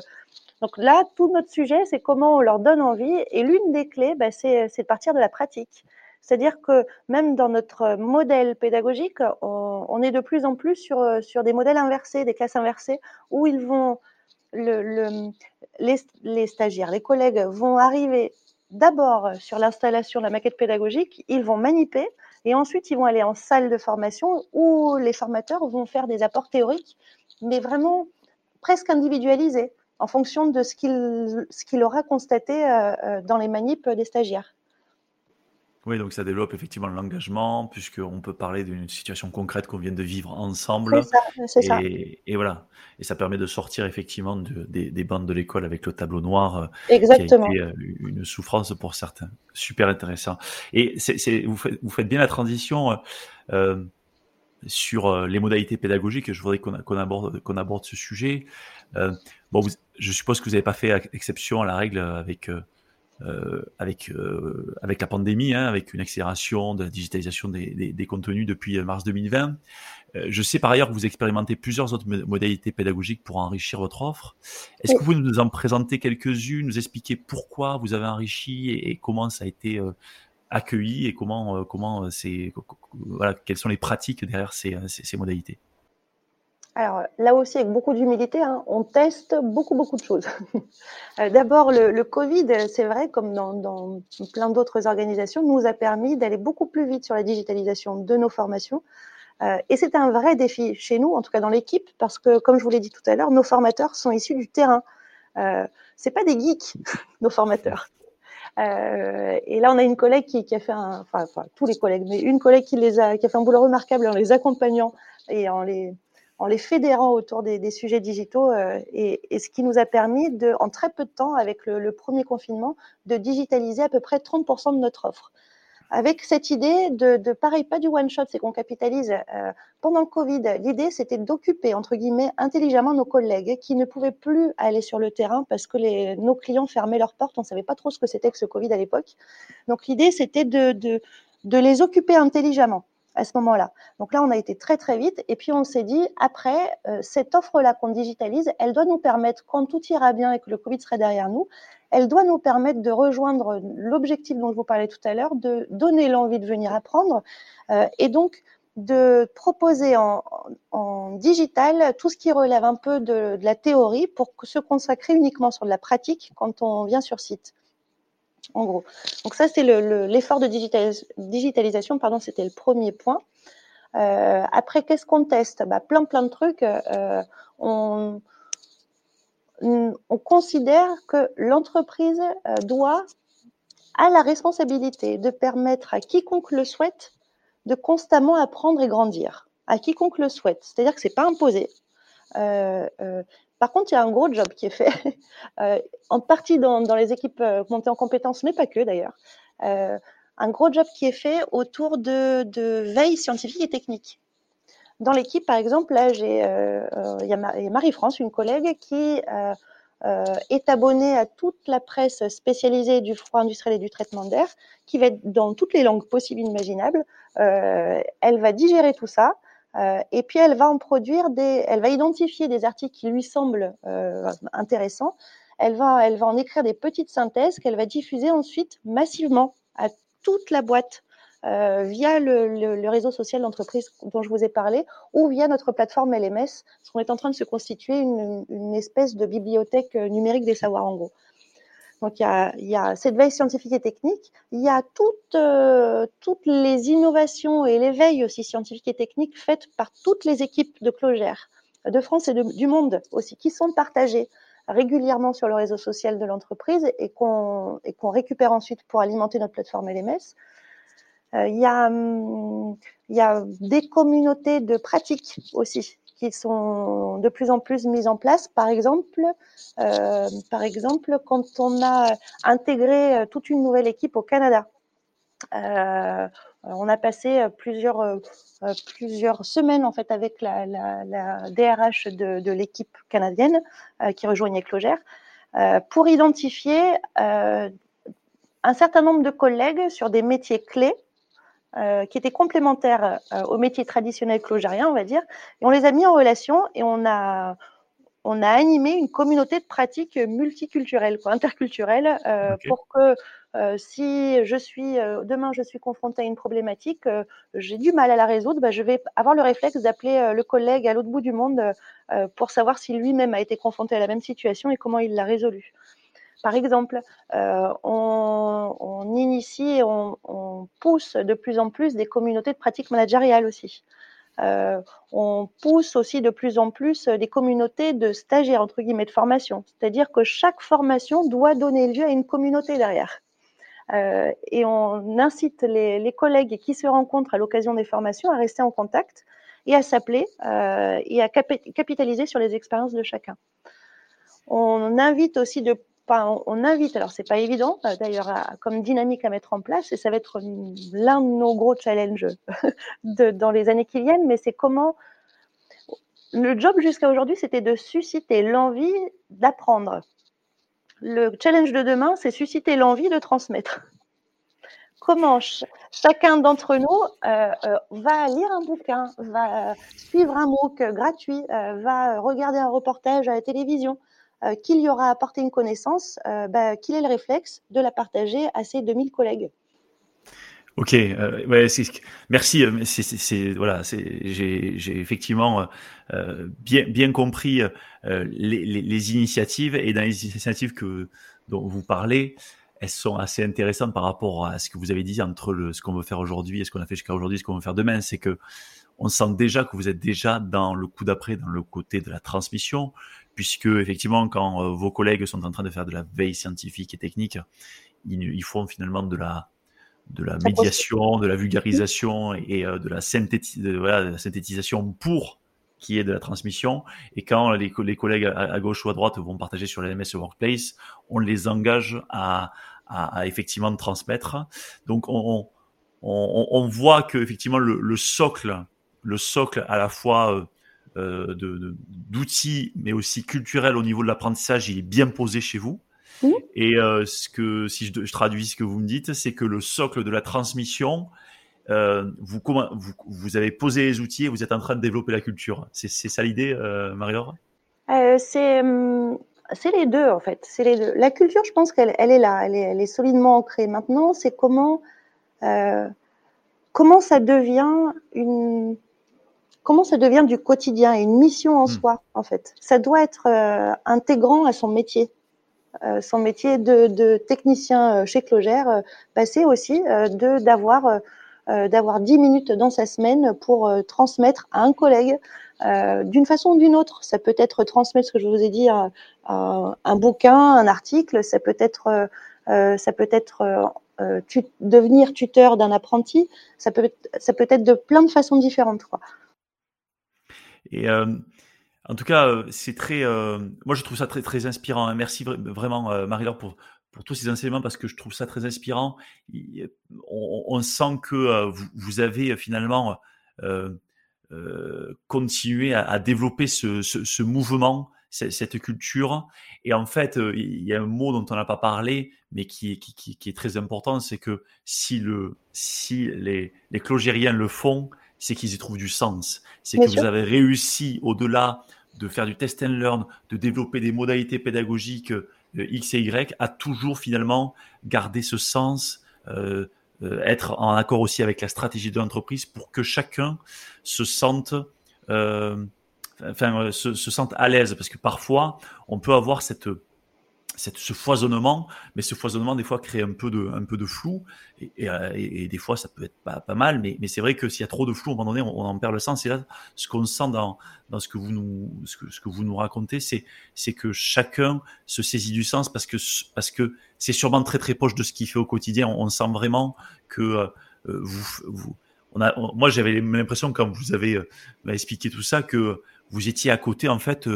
donc là, tout notre sujet, c'est comment on leur donne envie. Et l'une des clés, bah, c'est de partir de la pratique. C'est-à-dire que même dans notre modèle pédagogique, on, est de plus en plus sur, des modèles inversés, des classes inversées, où ils vont, le, le, les, stagiaires, les collègues vont arriver d'abord sur l'installation de la maquette pédagogique, ils vont manipuler, Et ensuite, ils vont aller en salle de formation où les formateurs vont faire des apports théoriques, mais vraiment presque individualisés en fonction de ce qu'il aura constaté dans les manips des stagiaires. Oui, donc ça développe effectivement l'engagement, puisqu'on peut parler d'une situation concrète qu'on vient de vivre ensemble. C'est ça, et, et, voilà. Et ça permet de sortir effectivement de, des, des, bandes de l'école avec le tableau noir, euh, Exactement. qui a été euh, une souffrance pour certains. Super intéressant. Et c'est, vous, faites, vous faites bien la transition euh, sur les modalités pédagogiques. Je voudrais qu'on, aborde, qu'on aborde ce sujet. Euh, bon, je suppose que vous n'avez pas fait exception à la règle avec euh, avec euh, avec la pandémie, hein, avec une accélération de la digitalisation des, des, des contenus depuis euh, mars 2020. Euh, je sais par ailleurs que vous expérimentez plusieurs autres modalités pédagogiques pour enrichir votre offre. Est-ce que vous nous en présenter quelques-unes, nous expliquer pourquoi vous avez enrichi et, et comment ça a été euh, accueilli et comment comment c'est voilà quelles sont les pratiques derrière ces, ces, modalités alors là aussi, avec beaucoup d'humilité, hein, on teste beaucoup, beaucoup de choses. Euh, d'abord, le, Covid, c'est vrai, comme dans, plein d'autres organisations, nous a permis d'aller beaucoup plus vite sur la digitalisation de nos formations. Euh, et c'est un vrai défi chez nous, en tout cas dans l'équipe, parce que, comme je vous l'ai dit tout à l'heure, nos formateurs sont issus du terrain. Euh, c'est pas des geeks, nos formateurs. Euh, et là, on a une collègue qui, qui a fait un, enfin, tous les collègues, mais une collègue qui les a, qui a fait un boulot remarquable en les accompagnant et en les, en les fédérant autour des, des sujets digitaux euh, et, et, ce qui nous a permis de, en très peu de temps, avec le, le premier confinement, de digitaliser à peu près 30% de notre offre. Avec cette idée de, de pareil, pas du one shot, c'est qu'on capitalise. Euh, pendant le Covid, l'idée c'était d'occuper entre guillemets intelligemment nos collègues qui ne pouvaient plus aller sur le terrain parce que les, nos clients fermaient leurs portes. On savait pas trop ce que c'était que ce Covid à l'époque. Donc l'idée c'était de, de, de les occuper intelligemment à ce moment-là. Donc là, on a été très très vite et puis on s'est dit, après, euh, cette offre-là qu'on digitalise, elle doit nous permettre, quand tout ira bien et que le Covid serait derrière nous, elle doit nous permettre de rejoindre l'objectif dont je vous parlais tout à l'heure, de donner l'envie de venir apprendre euh, et donc de proposer en, digital tout ce qui relève un peu de, de la théorie pour se consacrer uniquement sur de la pratique quand on vient sur site en gros. Donc ça, c'est l'effort le, de digitalis digitalisation, pardon, c'était le premier point. Euh, après, qu'est-ce qu'on teste? Bah, Plein, plein de trucs. Euh, on, on, considère que l'entreprise euh, doit, a la responsabilité de permettre à quiconque le souhaite de constamment apprendre et grandir. À quiconque le souhaite. C'est-à-dire que c'est pas imposé. Par contre, il y a un gros job qui est fait, euh, en partie dans, dans, les équipes euh, montées en compétences, mais pas que d'ailleurs. Euh, un gros job qui est fait autour de, de veille scientifique et technique. Dans l'équipe, par exemple, là, euh, euh il y a Marie-France, une collègue, qui euh, est abonnée à toute la presse spécialisée du froid industriel et du traitement d'air, qui va être dans toutes les langues possibles et imaginables. elle va digérer tout ça. Euh, et puis elle va en produire des, elle va identifier des articles qui lui semblent euh, intéressants. Elle va, elle va en écrire des petites synthèses qu'elle va diffuser ensuite massivement à toute la boîte euh, via le, réseau social d'entreprise dont je vous ai parlé ou via notre plateforme LMS, parce qu'on est en train de se constituer une, une espèce de bibliothèque numérique des savoirs en gros. Donc il y a, il y a cette veille scientifique et technique, il y a toutes, euh, toutes les innovations et l'éveil aussi scientifique et technique faites par toutes les équipes de Clogère, de France et du monde aussi, qui sont partagées régulièrement sur le réseau social de l'entreprise et qu'on récupère ensuite pour alimenter notre plateforme LMS. Euh, il, y a, hum, y a des communautés de pratiques aussi qui sont de plus en plus mises en place. Par exemple, euh, par exemple, quand on a intégré euh, toute une nouvelle équipe au Canada, euh, on a passé plusieurs, plusieurs semaines en fait avec la, DRH de, de l'équipe canadienne qui rejoignait Clogère pour identifier un certain nombre de collègues sur des métiers clés euh, qui étaient complémentaires euh, au métier traditionnel clogérien, on va dire, et on les a mis en relation et on a on a animé une communauté de pratiques multiculturelles, quoi, interculturelles, euh, okay. pour que euh, si je suis demain je suis confrontée à une problématique, j'ai du mal à la résoudre, bah, je vais avoir le réflexe d'appeler le collègue à l'autre bout du monde pour savoir si lui-même a été confronté à la même situation et comment il l'a résolue. Par exemple, on, initie et on, pousse de plus en plus des communautés de pratiques managériales aussi. Euh, on pousse aussi de plus en plus des communautés de stagiaires, entre guillemets, de formation. C'est-à-dire que chaque formation doit donner lieu à une communauté derrière. Euh, et on incite les, collègues qui se rencontrent à l'occasion des formations à rester en contact et à s'appeler euh, et à capitaliser sur les expériences de chacun. On invite aussi de on, invite, alors c'est pas évident euh, d'ailleurs comme dynamique à mettre en place, et ça va être l'un de nos gros challenges dans les années qui viennent, mais c'est comment le job jusqu'à aujourd'hui, c'était de susciter l'envie d'apprendre. Le challenge de demain, c'est susciter l'envie de transmettre. Comment chacun d'entre nous euh, euh, va lire un bouquin, va suivre un MOOC gratuit, va regarder un reportage à la télévision, euh, qu'il y aura apporté une connaissance, euh, bah, qu'il ait le réflexe de la partager à ses 2000 collègues. Ok, euh, merci. Voilà, j'ai, effectivement bien, bien compris les, initiatives et dans les initiatives dont vous parlez, elles sont assez intéressantes par rapport à ce que vous avez dit entre ce qu'on veut faire aujourd'hui et ce qu'on a fait jusqu'à aujourd'hui, ce qu'on veut faire demain. C'est que on sent déjà que vous êtes déjà dans le coup d'après, dans le côté de la transmission, puisque effectivement, quand euh, vos collègues sont en train de faire de la veille scientifique et technique, ils, font finalement de la, de la médiation, de la vulgarisation et euh, de la, synthétisation pour qui est de la transmission. Et quand les, collègues à, gauche ou à droite vont partager sur l'MS Workplace, on les engage à, effectivement transmettre. Donc on, on, voit que effectivement le, socle, le socle à la fois euh, d'outils, mais aussi culturel au niveau de l'apprentissage, il est bien posé chez vous. Mmh. Et euh, ce que, si je, traduis ce que vous me dites, c'est que le socle de la transmission, euh, vous, vous, vous, avez posé les outils et vous êtes en train de développer la culture. C'est ça l'idée, Marie-Laure? C'est c'est les deux en fait. C'est les deux. La culture, je pense qu'elle elle est là, elle est, elle est, solidement ancrée. Maintenant, c'est comment comment ça devient une comment ça devient du quotidien et une mission en hmm. soi, en fait? Ça doit être euh, intégrant à son métier. Euh, son métier de, de technicien euh, chez Clogère, passer aussi de d'avoir d'avoir 10 minutes dans sa semaine pour transmettre à un collègue d'une façon ou d'une autre. Ça peut être transmettre ce que je vous ai dit, un bouquin, un article, ça peut être ça peut être devenir tuteur d'un apprenti, ça peut ça peut être de plein de façons différentes. Quoi. Et euh, en tout cas, euh, c'est très. Euh, moi, je trouve ça très inspirant. Hein. Merci vraiment, Marie-Laure, pour pour tous ces enseignements parce que je trouve ça très inspirant. On, sent que vous, avez finalement continué à, développer ce, ce, mouvement, cette, culture. Et en fait, il y a un mot dont on n'a pas parlé, mais qui, qui est très important, c'est que si, le, si les, les clogériens le font, c'est qu'ils y trouvent du sens. C'est que vous avez réussi, au-delà de faire du test and learn, de développer des modalités pédagogiques euh, X et Y, à toujours finalement garder ce sens, euh, euh, être en accord aussi avec la stratégie de l'entreprise pour que chacun se sente, enfin, se, se sente à l'aise. Parce que parfois, on peut avoir cette ce foisonnement, mais ce foisonnement des fois crée un peu de, un peu de flou, et, et, euh, des fois ça peut être pas, pas mal, mais, mais c'est vrai que s'il y a trop de flou, à un moment donné, on, en perd le sens. Et là, ce qu'on sent dans, dans ce que vous nous, ce que, ce que vous nous racontez, c'est, c'est que chacun se saisit du sens parce que, parce que c'est sûrement très très proche de ce qu'il fait au quotidien. On, sent vraiment que euh, vous, vous on a, moi j'avais l'impression quand vous avez euh, expliqué tout ça que vous étiez à côté en fait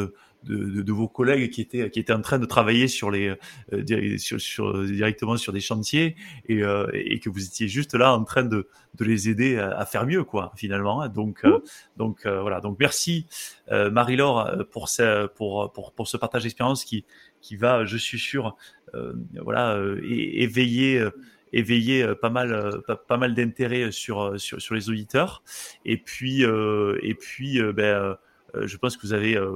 de, de, vos collègues qui étaient qui étaient en train de travailler sur les euh, sur, directement sur des chantiers et, euh, et que vous étiez juste là en train de, de les aider à, faire mieux quoi finalement donc euh, donc voilà. Donc merci Marie-Laure pour ce pour, pour pour ce partage d'expérience qui qui va je suis sûr voilà éveiller éveiller pas mal pas, mal d'intérêt sur, sur sur les auditeurs. Et puis et puis ben euh, je pense que vous avez, euh,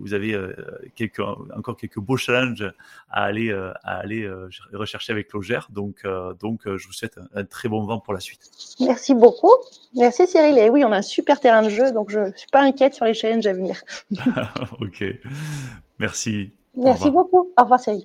vous avez euh, quelques, encore quelques beaux challenges à aller, à aller rechercher avec Logère. Donc, donc je vous souhaite un, très bon vent pour la suite. Merci beaucoup. Merci Cyril. Et oui, on a un super terrain de jeu, donc je ne suis pas inquiète sur les challenges à venir. ok. Merci. Merci beaucoup. Au revoir Cyril.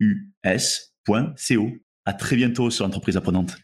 u s.co. À très bientôt sur l'entreprise apprenante.